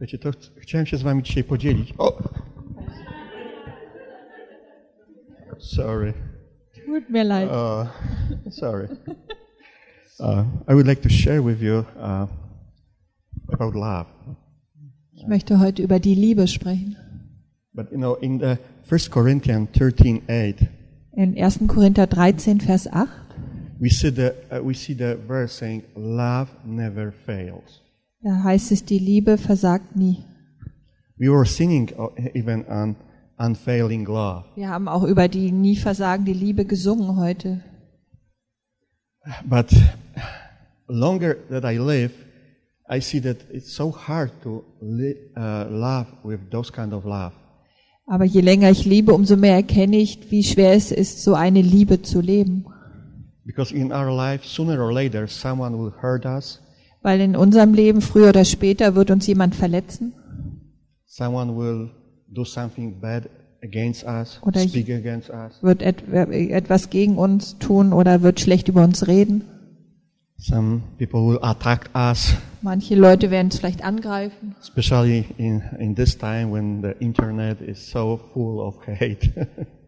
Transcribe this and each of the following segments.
Wiecie, to ch- chciałem się z wami dzisiaj podzielić. O! Sorry. Tut mir leid. Uh, sorry. Uh, I would like to share with you uh, about love. Ich möchte heute über die Liebe sprechen. But you know, in the First Corinthians 13, 8, In 1. Korinther 13, Vers 8, we see the uh, we see the verse saying, "Love never fails." Da heißt es, die Liebe versagt nie. We were singing uh, even on unfailing love, Wir haben auch über die nie versagende Liebe gesungen heute. but longer that I live, I see that it's so hard to uh, love with those kind of love. Aber je länger ich liebe, umso mehr erkenne ich, wie schwer es ist, so eine Liebe zu leben. Because in our life, sooner or later, someone will hurt us, Weil in unserem Leben früher oder später wird uns jemand verletzen someone will do something bad against us, Oder speak against us. wird et etwas gegen uns tun oder wird schlecht über uns reden. Some people will attack us, Manche Leute werden es vielleicht angreifen, especially in, in this time when the internet is so full of hate.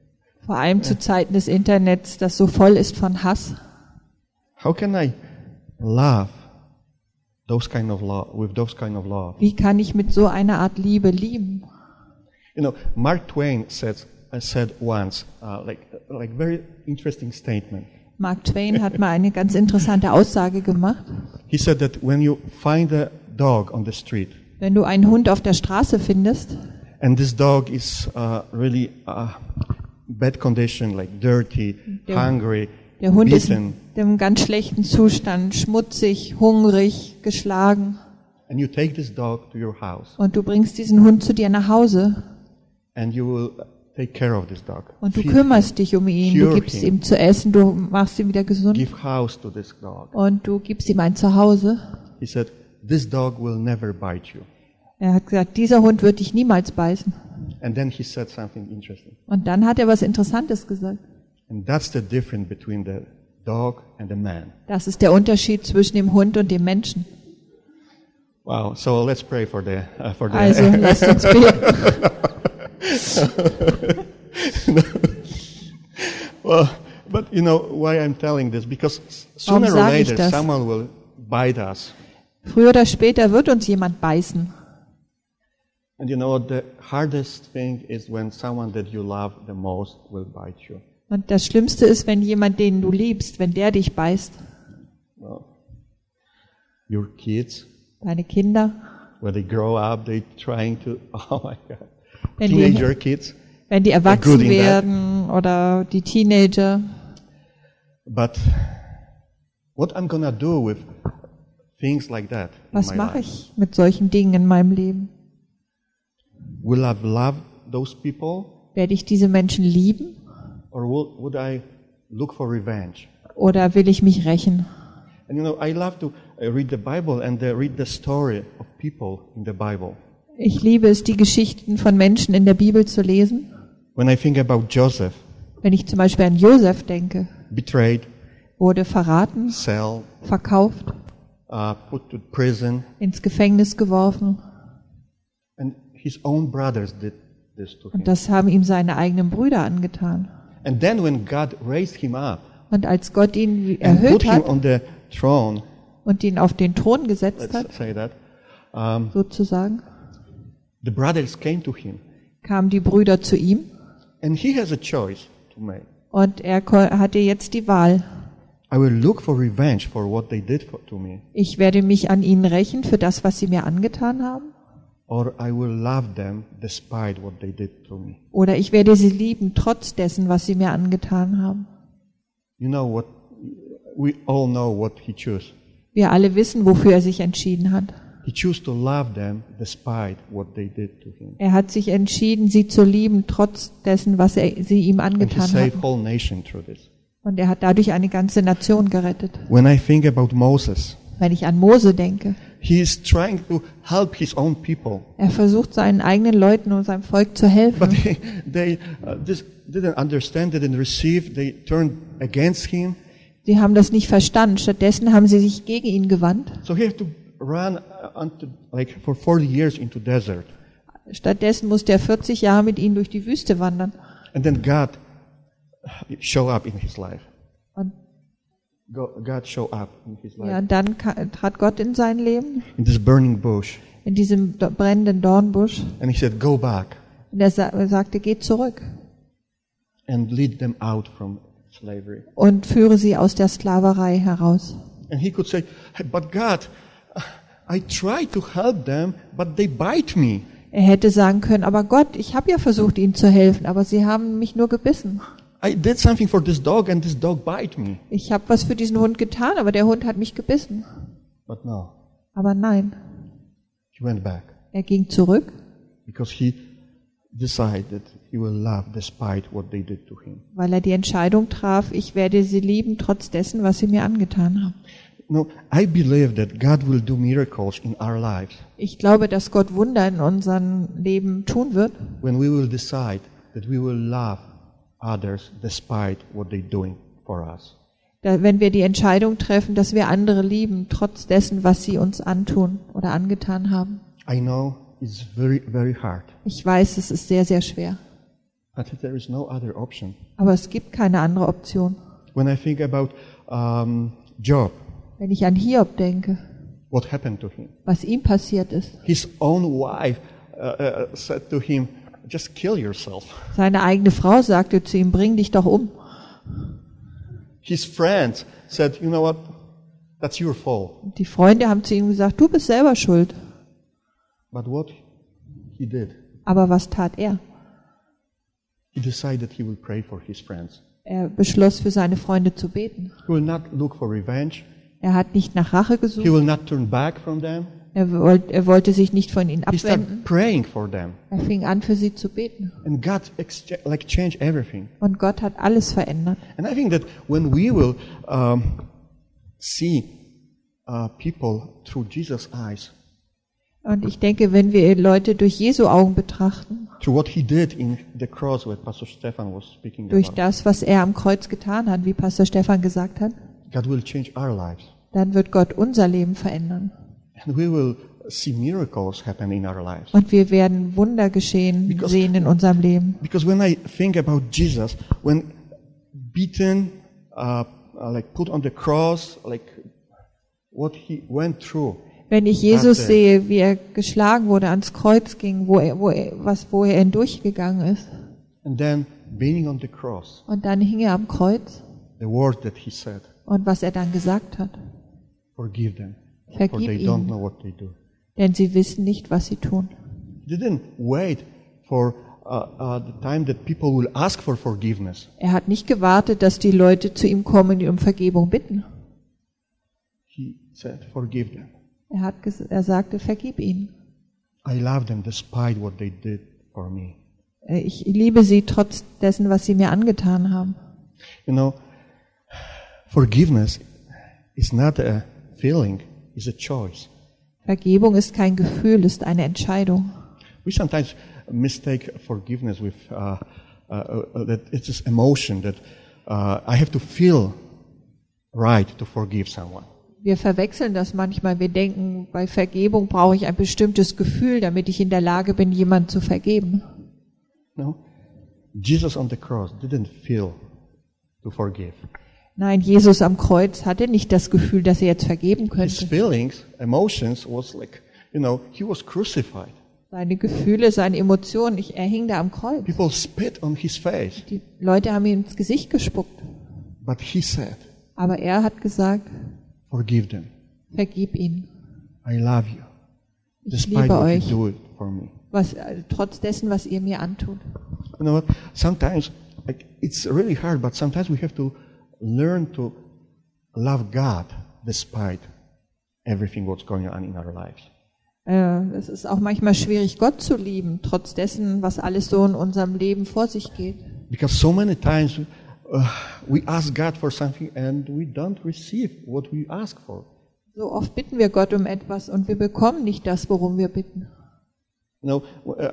vor allem zu Zeiten des Internets, das so voll ist von Hass. How can I love those kind of love with those kind of love? Wie kann ich mit so einer Art Liebe lieben? You know, Mark Twain said uh, said once, uh, like like very interesting statement. Mark Twain hat mal eine ganz interessante Aussage gemacht. He said that when you find a dog on the street Wenn du einen Hund auf der Straße findest and this dog is uh, really uh, bad condition, like dirty, Der- hungry, Der Hund ist in einem ganz schlechten Zustand, schmutzig, hungrig, geschlagen. and you take this dog to your house Und du bringst diesen Hund zu dir nach Hause and you will take care of this dog, und du kümmerst dich um ihn. Du gibst him. ihm zu essen, du machst ihn wieder gesund give house to this dog. und du gibst ihm ein Zuhause. He said, this dog will never bite you. Er hat gesagt, dieser Hund wird dich niemals beißen. And then he said something interesting. Und dann hat er was Interessantes gesagt. And that's the difference between the dog and the man. Das ist der Unterschied zwischen dem Hund und dem Menschen. Wow. So let's pray for the, uh, for the, Also lasst uns beten. well, but you know why I'm telling this? Because Warum sooner or later someone will bite us. Früher oder später wird uns jemand beißen. And you know, the hardest thing is when someone that you love the most will bite you. Und das Schlimmste ist, wenn jemand, den du liebst, wenn der dich beißt. Your kids, Deine Kinder, when they grow up, they trying to, oh my God. Wenn die- Teenager kids. wenn die erwachsen that. werden oder die Teenager. But what I'm gonna do with things like that Was mache ich mit solchen Dingen in meinem Leben? Will I love those people Werde ich diese Menschen lieben or will, would I look for revenge? oder will ich mich rächen? And you know, I love to uh, read the Bible and uh, read the story of people in the Bible. Ich liebe es, die Geschichten von Menschen in der Bibel zu lesen. When I think about Joseph, Wenn ich zum Beispiel an Josef denke, betrayed, wurde verraten, sold, verkauft, uh, put to prison, ins Gefängnis geworfen. and his own brothers did this to him. Und das haben ihm seine eigenen Brüder angetan. And then when God raised him up Und als Gott ihn erhöht him hat on the throne, und ihn auf den Thron gesetzt hat, that, um, sozusagen, the brothers came to him, kamen die Brüder zu ihm and he has a choice to make. und er hatte jetzt die Wahl. I will look for revenge for what they did for, to me, Ich werde mich an ihnen rächen für das, was sie mir angetan haben, oder ich werde sie lieben trotz dessen, was sie mir angetan haben. You know what? We all know what he chose. Wir alle wissen, wofür er sich entschieden hat. He chose to love them despite what they did to him. Er hat sich entschieden, sie zu lieben trotz dessen, was er, sie ihm And he angetan saved haben. whole nation through this. Und er hat dadurch eine ganze Nation gerettet. When I think about Moses, Wenn ich an Mose denke, he is trying to help his own people, er versucht seinen eigenen Leuten und seinem Volk zu but helfen. they, they uh, just didn't understand, didn't receive. They turned against him. Sie haben das nicht verstanden. Stattdessen haben sie sich gegen ihn gewandt. So he had to run uh, unto, like for 40 years into desert. Stattdessen musste er 40 Jahre mit ihnen durch die Wüste wandern. And then God show up in his life. God show up in his life. ja, dann trat Gott in sein Leben, In this burning bush. in diesem brennenden Dornbusch. And he said, go back Und er er sagte, geh zurück and lead them out from slavery. und führe sie aus der Sklaverei heraus. And he could say, "Hey, but God, I try to help them, but they bite me. Er hätte sagen können, aber Gott, ich habe ja versucht, ihnen zu helfen, aber sie haben mich nur gebissen. I did something for this dog and this dog bite me. Ich habe was für diesen Hund getan, aber der Hund hat mich gebissen. But no, Aber nein, he went back er ging zurück, because he decided he will love despite what they did to him. weil er die Entscheidung traf, ich werde sie lieben, trotz dessen, was sie mir angetan haben. No, I believe that God will do miracles in our lives Ich glaube, dass Gott Wunder in unserem Leben tun wird, when we will decide that we will love others despite what they're doing for us. da, wenn wir die Entscheidung treffen, dass wir andere lieben, trotz dessen, was sie uns antun oder angetan haben. I know it's very, very hard, Ich weiß, es ist sehr, sehr schwer, but there is no other option. aber es gibt keine andere Option. When I think about um, Job, Wenn ich an Hiob denke, what happened to him? was ihm passiert ist, His own wife uh, uh, said to him, "Just kill yourself." seine eigene Frau sagte zu ihm, bring dich doch um. His friends said, "You know what? That's your fault." Die Freunde haben zu ihm gesagt, du bist selber schuld. But what he did, Aber was tat er? he decided he will pray for his friends. Er beschloss, für seine Freunde zu beten. He will not look for revenge. Er hat nicht nach Rache He gesucht. will not turn back from them. Er wollte, er wollte sich nicht von ihnen abwenden. praying for them, Er fing an, für sie zu beten. and God like changed everything. Und Gott hat alles verändert. And I think that when we will um, see uh, people through Jesus' eyes, Und ich denke, wenn wir Leute durch Jesu Augen betrachten, cross, durch about, das, was er am Kreuz getan hat, wie Pastor Stefan gesagt hat, dann wird Gott unser Leben verändern. And we will see miracles happen in our lives. Und wir werden Wunder geschehen Because- sehen in unserem Leben. Because when I think about Jesus, when beaten, uh, uh, like put on the cross, like what he went through, Wenn ich Jesus Warte. sehe, wie er geschlagen wurde, ans Kreuz ging, wo er, wo er, was, wo er hindurchgegangen ist, and then being on the cross, und dann hing er am Kreuz, the word that he said, und was er dann gesagt hat, forgive them, vergib they don't ihnen, know what they do. denn sie wissen nicht, was sie tun. He didn't wait for uh, uh, the time that people will ask for forgiveness. Er hat nicht gewartet, dass die Leute zu ihm kommen und um Vergebung bitten. He said, forgive them. Er, hat, er sagte, vergib ihnen. I love them despite what they did for me. Äh, Ich liebe sie trotz dessen, was sie mir angetan haben. You know, forgiveness is not a feeling, it's a choice. Vergebung ist kein Gefühl, ist eine Entscheidung. We sometimes mistake forgiveness with uh, uh, uh, that it's this emotion that uh, I have to feel right to forgive someone. Wir verwechseln das manchmal. Wir denken, bei Vergebung brauche ich ein bestimmtes Gefühl, damit ich in der Lage bin, jemand zu vergeben. No, Jesus on the cross didn't feel to forgive. Nein, Jesus am Kreuz hatte nicht das Gefühl, dass er jetzt vergeben His könnte. feelings, emotions was like, you know, he was crucified. Seine Gefühle, seine Emotionen, ich, er hing da am Kreuz. People spit on his face, Die Leute haben ihm ins Gesicht gespuckt. but he said, Aber er hat gesagt, forgive them. vergib ihnen. I love you. Ich Despite liebe what euch, you do it for me. was, äh, trotz dessen, was ihr mir antut. You know? Sometimes like, it's really hard, but sometimes we have to learn to love God despite everything what's going on in our lives. Äh, Es ist auch manchmal schwierig, Gott zu lieben, trotz dessen, was alles so in unserem Leben vor sich geht. Because so many times uh, we ask God for something and we don't receive what we ask for. So oft bitten wir Gott um etwas und wir bekommen nicht das, worum wir bitten. You know,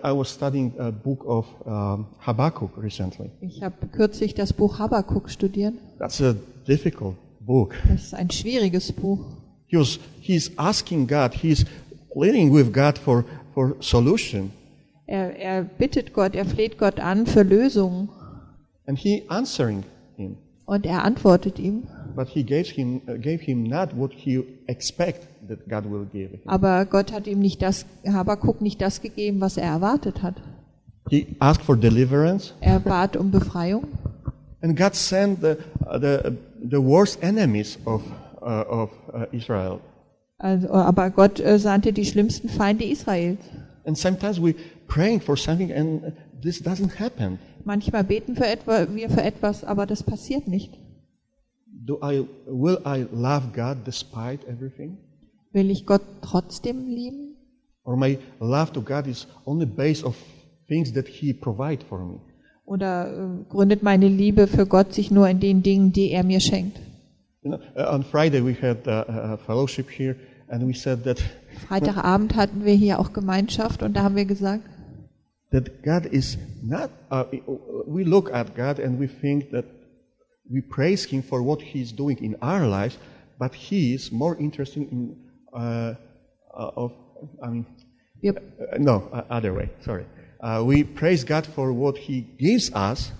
I was studying a book of um, Habakkuk recently. Ich habe kürzlich das Buch Habakkuk studiert. That's a difficult book. Das ist ein schwieriges Buch. He was, he's asking God, he's pleading with God for, for solution. Er, er bittet Gott, er fleht Gott an für Lösungen And he answering him. und er antwortet ihm. But he gave him, uh, gave him not what he expect that God will give him. Aber Gott hat ihm nicht das, Habakuk nicht das gegeben, was er erwartet hat. He asked for deliverance, Er bat um Befreiung and God sent the, uh, the, the worst enemies of, uh, of uh, Israel. Also, aber Gott äh, sandte die schlimmsten Feinde Israels. And sometimes we praying for something and this doesn't happen. Manchmal beten für etwa, wir für etwas, aber das passiert nicht. Do I, will I love God despite everything? Will ich Gott trotzdem lieben? Or my love to God is only based of things that He provide for me? Oder äh, gründet meine Liebe für Gott sich nur in den Dingen, die er mir schenkt? You know, uh, on Friday we had uh, a fellowship here, and we said that Freitagabend hatten wir hier auch Gemeinschaft und da haben wir gesagt, that God is not. Uh, we look at God and we think that we praise Him for what He's doing in our lives, but He is more interested in uh, uh, of. I mean, wir, uh, no, uh, other way. Sorry. Uh, we praise God for what He gives us,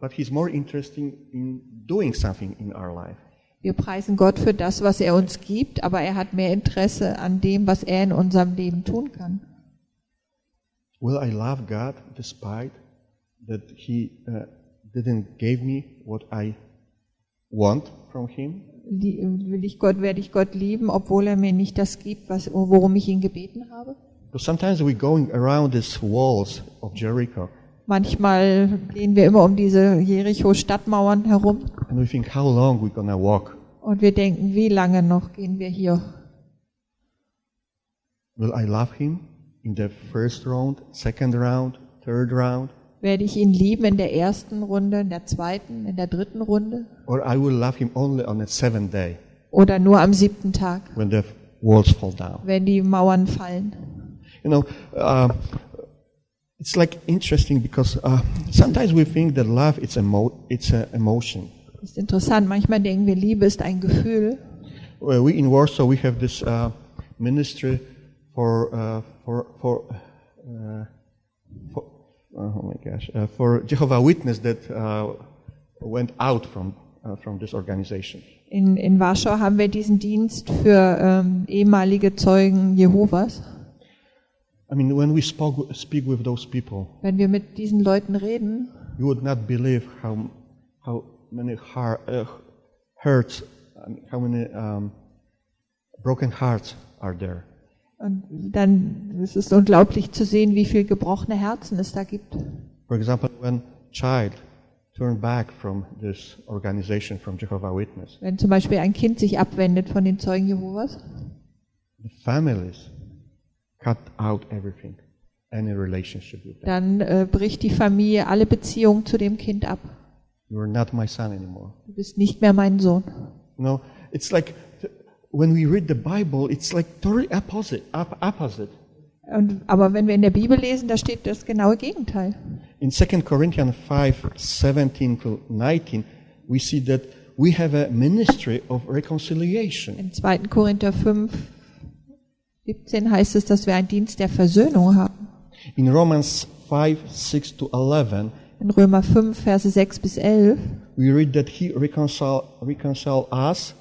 but He's more interested in doing something in our life. wir preisen Gott für das, was er uns gibt, aber er hat mehr Interesse an dem, was er in unserem Leben tun kann. Will I love God despite that He uh, didn't give me what I want from Him? Will ich Gott, werde ich Gott lieben, obwohl er mir nicht das gibt, was, worum ich ihn gebeten habe? Because sometimes we're going around these walls of Jericho Manchmal gehen wir immer um diese Jericho-Stadtmauern herum and we think how long we're gonna walk. und wir denken, wie lange noch gehen wir hier? Will I love Him in the first round, second round, third round, Werde ich ihn lieben in der ersten Runde, in der zweiten, in der dritten Runde or I will love Him only on the seventh day oder nur am siebten Tag, when the walls fall down? wenn die Mauern fallen? You know, uh, it's like interesting because uh, sometimes we think that love it's emo- it's an emotion. Ist interessant. Manchmal denken wir, Liebe ist ein Gefühl. Well, we in Warsaw we have this uh, ministry for uh, for for, uh, for oh my gosh uh, for Jehovah Witness that uh, went out from uh, from this organization. In, in Warschau haben wir diesen Dienst für ähm, ehemalige Zeugen Jehovas. I mean, when we spoke, speak with those people, Wenn wir mit diesen Leuten reden, you would not believe how how many heart, uh, hurts, how many um, broken hearts are there. Und dann es ist unglaublich zu sehen, wie viel gebrochene Herzen es da gibt. For example, when child turned back from this organization, from Jehovah Witness, Wenn zum Beispiel ein Kind sich abwendet von den Zeugen Jehovas, the families cut out everything, any relationship with them. dann äh, bricht die Familie alle Beziehungen zu dem Kind ab. You are not my son anymore. Du bist nicht mehr mein Sohn. Know, it's like when we read the Bible, it's like totally opposite. Op- opposite. Und, aber wenn wir in der Bibel lesen, da steht das genaue Gegenteil. In 2 Corinthians 5, 17 to 19, we see that we have a ministry of reconciliation. In 2. Korinther 5, 17 heißt es, dass wir einen Dienst der Versöhnung haben. In Romans 5, 6 to 11, In Römer 5, Verse 6 bis 11 we read that he reconcile, reconcile us,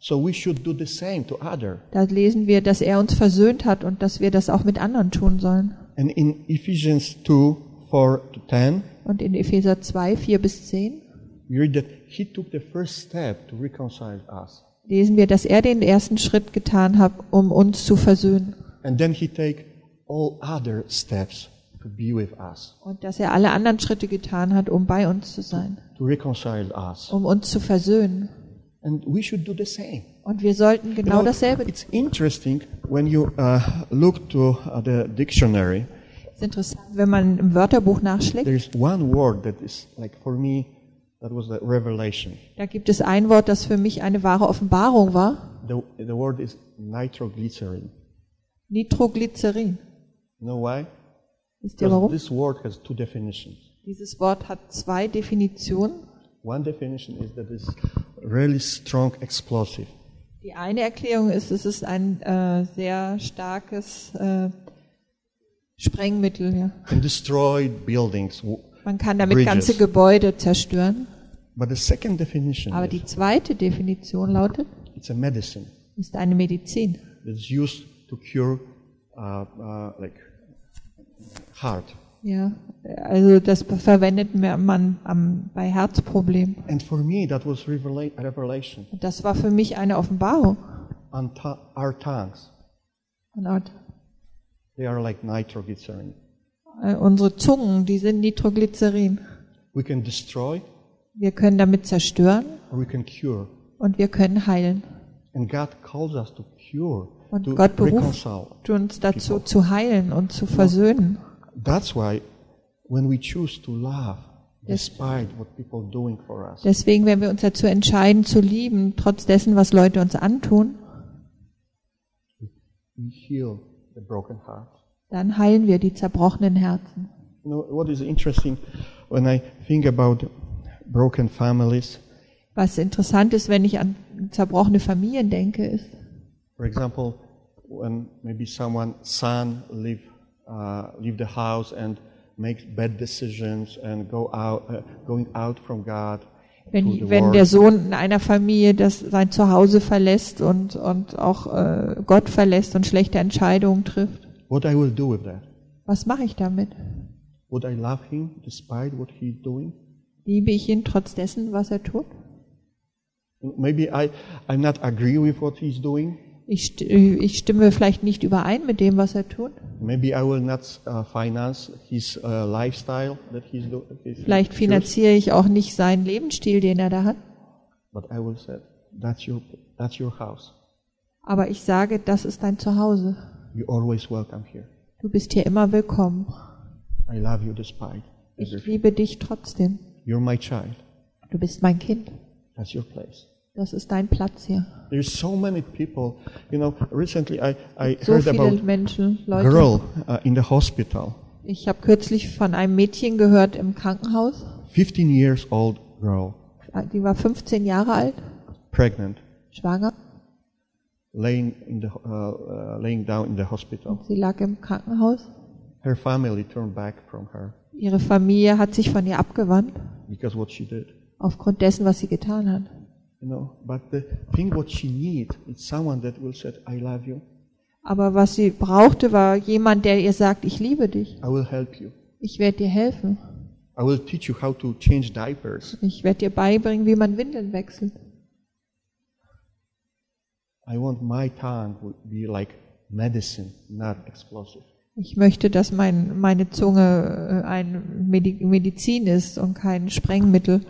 so we should do the same to other. Da lesen wir, dass er uns versöhnt hat und dass wir das auch mit anderen tun sollen. And in Ephesians 2, 4 to 10, Und in Epheser 2, 4 bis 10 we read that he took the first step to reconcile us. lesen wir, dass er den ersten Schritt getan hat, um uns zu versöhnen. And then he take all other steps to be with us, Und dass er alle anderen Schritte getan hat, um bei uns zu sein, to reconcile us. um uns zu versöhnen. And we should do the same. Und wir sollten You genau know, dasselbe tun. It's interesting when you uh, look to uh, the dictionary. Es ist interessant, wenn man im Wörterbuch nachschlägt. There's one word that is like for me, that was the revelation. Da gibt es ein Wort, das für mich eine wahre Offenbarung war. The, the word is nitroglycerin. Nitroglycerin. You know why? Wisst ihr warum? this word has two definitions. Dieses Wort hat zwei Definitionen. One definition is that it's really strong explosive. Die eine Erklärung ist, es ist ein äh, sehr starkes äh, Sprengmittel. Ja. can destroy buildings. Man kann damit Bridges. ganze Gebäude zerstören. But the second definition Aber die zweite Definition lautet, it's a medicine ist eine Medizin. that's used to cure uh, uh, like heart. Ja, also das verwendet man am, bei Herzproblemen. And for me, that was revela- revelation. Das war für mich eine Offenbarung. On our tongues, Und auch, they are like nitroglycerin. äh, unsere Zungen, die sind Nitroglycerin. We can destroy Wir können damit zerstören or we can cure. und wir können heilen. And God calls us to cure, Und Gott beruft uns dazu zu heilen und zu versöhnen. That's why when we choose to love, despite what people are doing for us, Deswegen, wenn wir uns dazu entscheiden zu lieben, trotz dessen, was Leute uns antun, we heal the broken heart. dann heilen wir die zerbrochenen Herzen. You know, what is interesting when I think about broken families, Was interessant ist, wenn ich an zerbrochene Familien denke, ist, for example, when maybe someone son leave uh, leave the house and makes bad decisions and go out uh, going out from God wenn, wenn der. Sohn in einer Familie das sein Zuhause verlässt und, und auch äh, Gott verlässt und schlechte Entscheidungen trifft. What I will do with that? Was mache ich damit? Would I love him despite what he's doing? Liebe ich ihn trotz dessen, was er tut? Maybe I I'm not agree with what he's doing. Ich, st ich stimme vielleicht nicht überein mit dem, was er tut. Maybe I will not uh, finance his uh, lifestyle that he's doing. Vielleicht finanziere ich auch nicht seinen Lebensstil, den er da hat. But I will say, that's your, that's your house. Aber ich sage, das ist dein Zuhause. You're always welcome here. Du bist hier immer willkommen. I love you despite Ich liebe dich trotzdem. You're my child. Du bist mein Kind. That's your place. Das ist dein Platz hier. There's so many people, you know, recently I, I So heard viele about Menschen, a Leute. girl uh, in the hospital, Ich habe kürzlich von einem Mädchen gehört im Krankenhaus. 15 years old girl, Die war 15 Jahre alt, pregnant, schwanger. laying, in the, uh, uh, laying down in the hospital. Sie lag im Krankenhaus. Her family turned back from her Ihre Familie hat sich von ihr abgewandt, because what she did. aufgrund dessen, was sie getan hat. You know, but the thing what she need is someone that will say, I love you, Aber was sie brauchte, war jemand, der ihr sagt, ich liebe dich. I will help you. Ich werde dir helfen. I will teach you how to change diapers. Ich werde dir beibringen, wie man Windeln wechselt. I want my tongue would be like medicine, not explosive. Ich möchte, dass mein, meine Zunge äh, ein Medi Medizin ist und kein Sprengmittel.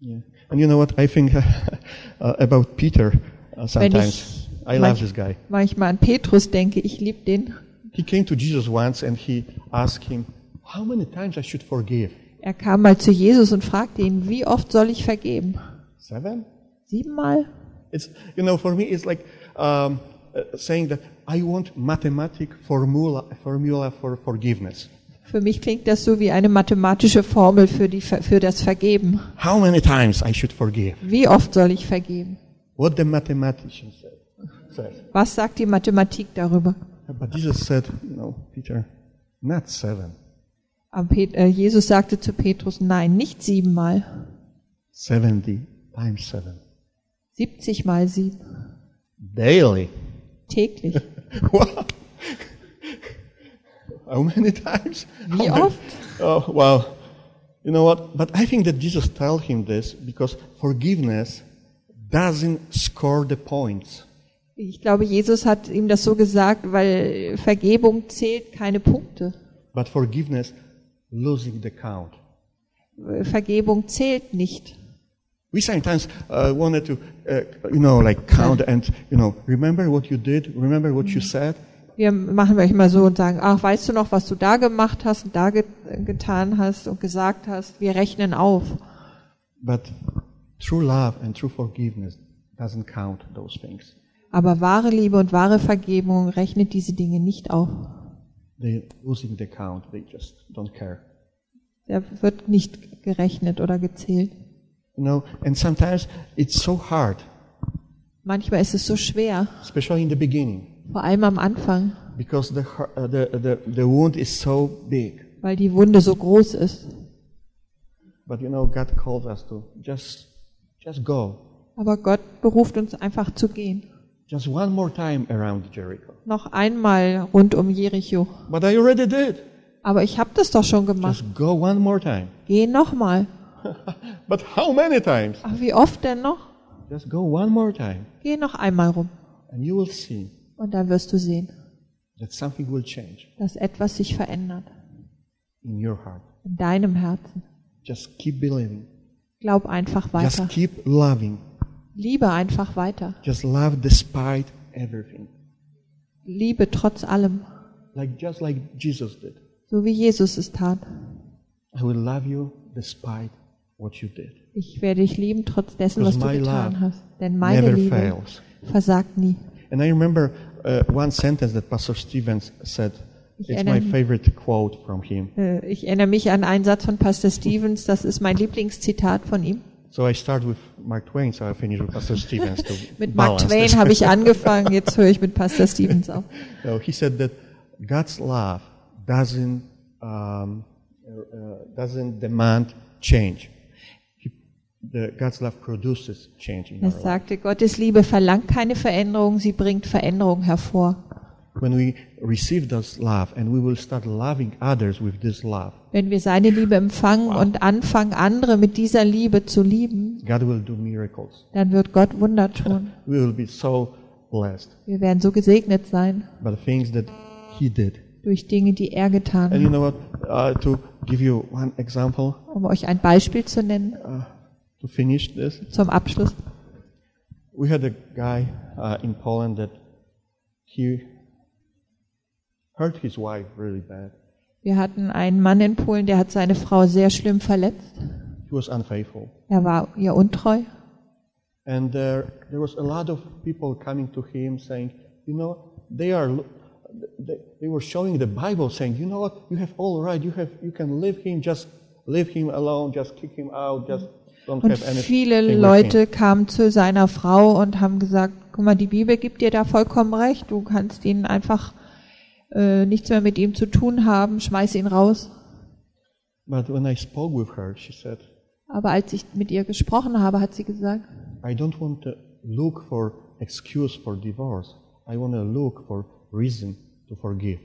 Yeah. And you know what? I think uh, about Peter uh, sometimes. I love this guy. manchmal an Petrus denke, ich liebe den. He came to Jesus once and he asked him, How many times I should forgive? Er kam mal zu Jesus und fragte ihn, wie oft soll ich vergeben? Seven? Siebenmal? It's, you know, for me, it's like um, uh, saying that I want mathematic formula, formula for forgiveness. Für mich klingt das so wie eine mathematische Formel für, die, für das Vergeben. How many times I should forgive? Wie oft soll ich vergeben? What the mathematician said. Was sagt die Mathematik darüber? But Jesus said, no, Peter, not seven, Aber äh, Jesus sagte zu Petrus, nein, nicht siebenmal, 70 times seven. 70 mal sieben, Daily. täglich. Wow. How many times? How many- oft? Oh, well, You know what? But I think that Jesus told him this because forgiveness doesn't score the points. Ich glaube, Jesus hat ihm das so gesagt, weil Vergebung zählt keine Punkte. But forgiveness losing the count. Vergebung zählt nicht. We sometimes uh, wanted to, uh, you know, like count and, you know, remember what you did, remember what you said. Wir machen manchmal so und sagen, ach, weißt du noch, was du da gemacht hast und da ge getan hast und gesagt hast? Wir rechnen auf. But true love and true forgiveness doesn't count those things. Aber wahre Liebe und wahre Vergebung rechnet diese Dinge nicht auf. Losing the count. They just don't care. Da wird nicht gerechnet oder gezählt. You know, and sometimes it's so hard Manchmal ist es so schwer, especially in the beginning, vor allem am Anfang, because the, uh, the, the, the wound is so big. weil die Wunde so groß ist. But you know, God calls us to just, just go. Aber Gott beruft uns einfach zu gehen. Just one more time around Jericho. Noch einmal rund um Jericho. But I already did. Aber ich habe das doch schon gemacht. Just go one more time. Geh nochmal. But how many times? Ach, wie oft denn noch? Just go one more time. Geh noch einmal rum. And you will see Und dann wirst du sehen, dass etwas sich verändert. in your heart. In deinem Herzen. Just keep believing. Glaub einfach weiter. Just keep loving. Liebe einfach weiter. Just love despite everything. Liebe trotz allem. Like just like Jesus did. So wie Jesus es tat. I will love you despite what you did. Ich werde dich lieben trotz dessen, was du getan hast. Denn meine Liebe fails. versagt nie. And I remember uh, one sentence that Pastor Stevens said. Ich It's my favorite quote from him. Äh, Ich erinnere mich an einen Satz von Pastor Stevens. Das ist mein Lieblingszitat von ihm. So I start with Mark Twain, so I finish with Pastor Stevens to Mit Mark Twain habe ich angefangen. Jetzt höre ich mit Pastor Stevens auf. No, he said that God's love doesn't um, uh, doesn't demand change. Er sagte, Gottes Liebe verlangt keine Veränderung, sie bringt Veränderung hervor. When we receive this love and we will start loving others with this love, Wenn wir seine Liebe empfangen und anfangen, andere mit dieser Liebe zu lieben, God will do miracles. dann wird Gott Wunder tun. We will be so blessed Wir werden so gesegnet sein by the things that He did. durch Dinge, die er getan And you hat. know what? Uh, to give you one example Um euch ein Beispiel zu nennen to finish this, zum Abschluss. we had a guy uh, in Poland that he hurt his wife really bad. Wir hatten einen Mann in Polen, der hat seine Frau sehr schlimm verletzt. He was unfaithful. Er war ihr untreu. And there, there was a lot of people coming to him saying, you know, they are, they, they were showing the Bible saying, you know what, you have all right, you have, you can leave him, just leave him alone, just kick him out, just don't Und have anything viele with him." Leute kamen zu seiner Frau und haben gesagt, guck mal, die Bibel gibt dir da vollkommen recht. Du kannst ihn einfach äh, nichts mehr mit ihm zu tun haben, schmeiß ihn raus. But when I spoke with her, she said, Aber als ich mit ihr gesprochen habe, hat sie gesagt, I don't want to look for excuse for divorce. I want to look for reason to forgive.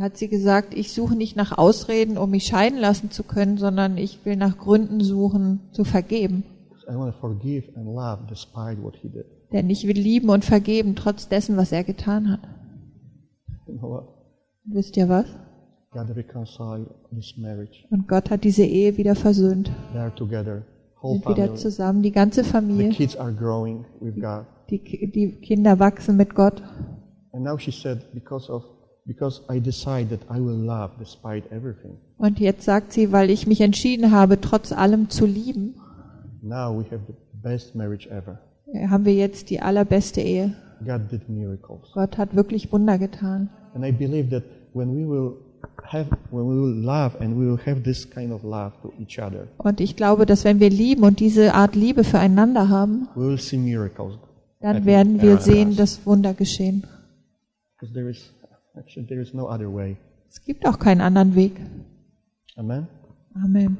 Hat sie gesagt, ich suche nicht nach Ausreden, um mich scheiden lassen zu können, sondern ich will nach Gründen suchen, zu vergeben. Denn ich will lieben und vergeben, trotz dessen, was er getan hat. You know wisst ihr was? Und Gott hat diese Ehe wieder versöhnt. They are together, Sind wieder family. zusammen, die ganze Familie. Die, die Kinder wachsen mit Gott. And now she said, because of because I decide that I will love despite everything. Und jetzt sagt sie, weil ich mich entschieden habe, trotz allem zu lieben, Now we have the best marriage ever. haben wir jetzt die allerbeste Ehe. God did miracles. Gott hat wirklich Wunder getan. And I believe that when we will have when we will love and we will have this kind of love to each other, Und ich glaube, dass wenn wir lieben und diese Art Liebe füreinander haben, we will see miracles. dann werden wir sehen, dass Wunder geschehen. Because there is actually there is no other way. Es gibt auch keinen anderen Weg. Amen. Amen.